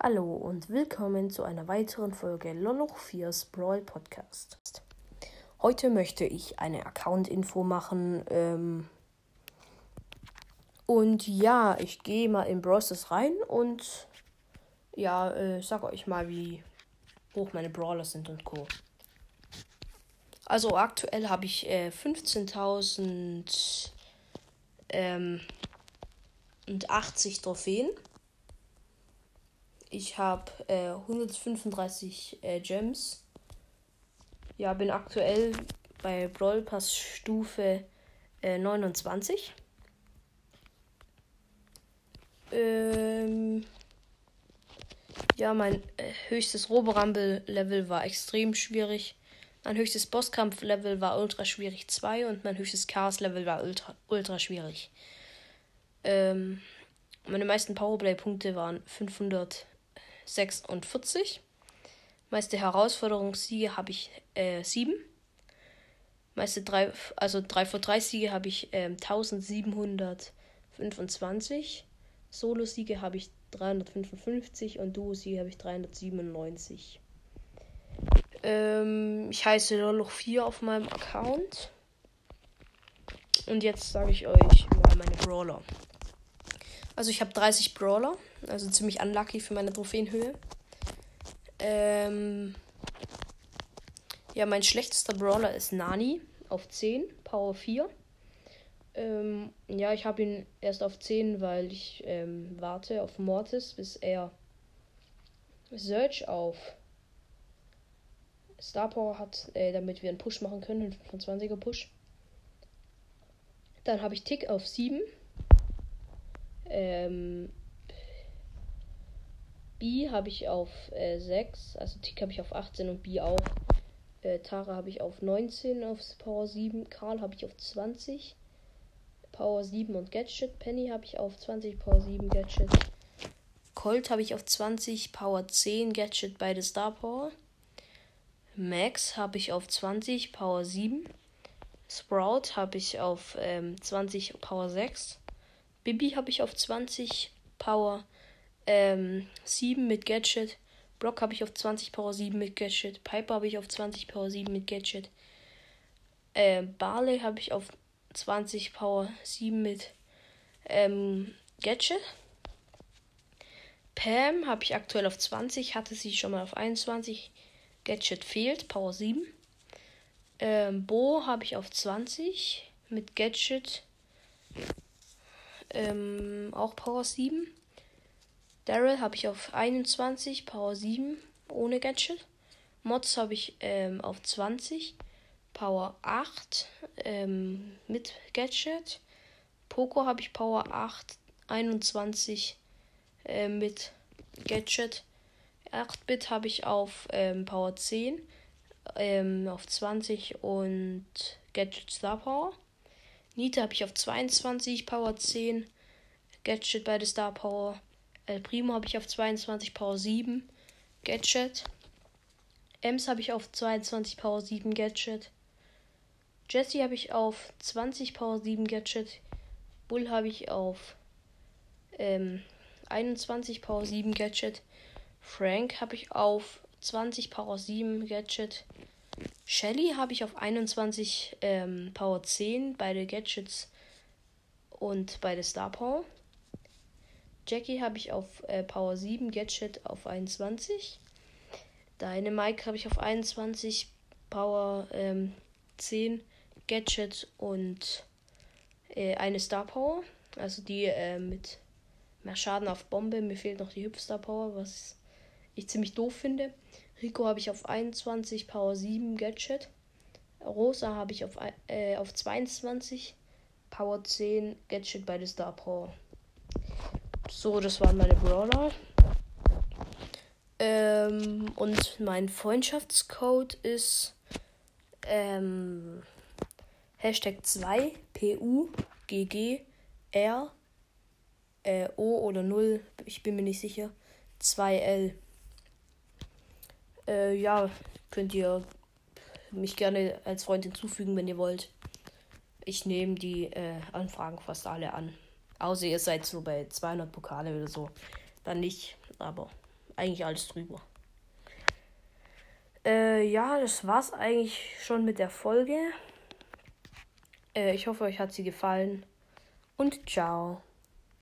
Hallo und willkommen zu einer weiteren Folge Loloch 4's Brawl Podcast. Heute möchte ich eine Account-Info machen. Ähm und ja, ich gehe mal in Brawlers rein und ja, äh, sag euch mal, wie hoch meine Brawler sind und Co. Also aktuell habe ich äh, 15.000 ähm, und 80 Trophäen. Ich habe äh, 135 äh, Gems. Ja, bin aktuell bei Brawl Pass Stufe äh, 29. Ähm, ja, mein äh, höchstes Roborumble-Level war extrem schwierig. Mein höchstes Bosskampf-Level war ultra schwierig 2 und mein höchstes Chaos-Level war ultra, ultra schwierig. Ähm, meine meisten Powerplay-Punkte waren 500. 46. Meiste Herausforderungssiege habe ich äh, 7. Meiste 3, also 3 vor 3 Siege habe ich äh, 1725. Solo-Siege habe ich 355 und Duo-Siege habe ich 397. Ähm, ich heiße Loloch 4 auf meinem Account. Und jetzt sage ich euch mal meine Brawler. Also ich habe 30 Brawler. Also ziemlich unlucky für meine Trophäenhöhe. Ähm ja, mein schlechtester Brawler ist Nani auf 10, Power 4. Ähm, ja, ich habe ihn erst auf 10, weil ich ähm, warte auf Mortis, bis er Search auf Star Power hat, äh, damit wir einen Push machen können, einen 25er Push. Dann habe ich Tick auf 7. Ähm, B habe ich auf äh, 6, also Tick habe ich auf 18 und B auch. Äh, Tara habe ich auf 19 auf Power 7, Karl habe ich auf 20, Power 7 und Gadget. Penny habe ich auf 20, Power 7, Gadget. Colt habe ich auf 20, Power 10, Gadget, beide Star Power. Max habe ich auf 20, Power 7. Sprout habe ich auf ähm, 20, Power 6. Bibi habe ich auf 20, Power 6 ähm, 7 mit Gadget. Brock habe ich auf 20 Power 7 mit Gadget. Piper habe ich auf 20 Power 7 mit Gadget. Äh, Barley habe ich auf 20 Power 7 mit ähm, Gadget. Pam habe ich aktuell auf 20, hatte sie schon mal auf 21. Gadget fehlt, Power 7. Ähm, Bo habe ich auf 20 mit Gadget. Ähm, auch Power 7. Daryl habe ich auf 21, Power 7 ohne Gadget. Mods habe ich ähm, auf 20, Power 8 ähm, mit Gadget. Poco habe ich Power 8, 21 äh, mit Gadget. 8-Bit habe ich auf ähm, Power 10, ähm, auf 20 und Gadget Star Power. Nita habe ich auf 22, Power 10, Gadget beide Star Power. El Primo habe ich auf 22 Power 7 Gadget. Ems habe ich auf 22 Power 7 Gadget. Jesse habe ich auf 20 Power 7 Gadget. Bull habe ich auf ähm, 21 Power 7 Gadget. Frank habe ich auf 20 Power 7 Gadget. Shelly habe ich auf 21 ähm, Power 10, beide Gadgets und beide Star Power. Jackie habe ich auf äh, Power 7, Gadget auf 21. Deine Mike habe ich auf 21, Power ähm, 10, Gadget und äh, eine Star Power. Also die äh, mit mehr Schaden auf Bombe. Mir fehlt noch die Hüpfstar Power, was ich ziemlich doof finde. Rico habe ich auf 21, Power 7, Gadget. Rosa habe ich auf, äh, auf 22, Power 10, Gadget bei der Star Power. So, das waren meine Brawler. Ähm, und mein Freundschaftscode ist ähm, Hashtag 2 PU GG R äh, O oder 0, ich bin mir nicht sicher. 2L. Äh, ja, könnt ihr mich gerne als Freund hinzufügen, wenn ihr wollt. Ich nehme die äh, Anfragen fast alle an. Außer ihr seid so bei 200 Pokale oder so. Dann nicht. Aber eigentlich alles drüber. Äh, ja, das war's eigentlich schon mit der Folge. Äh, ich hoffe, euch hat sie gefallen. Und ciao.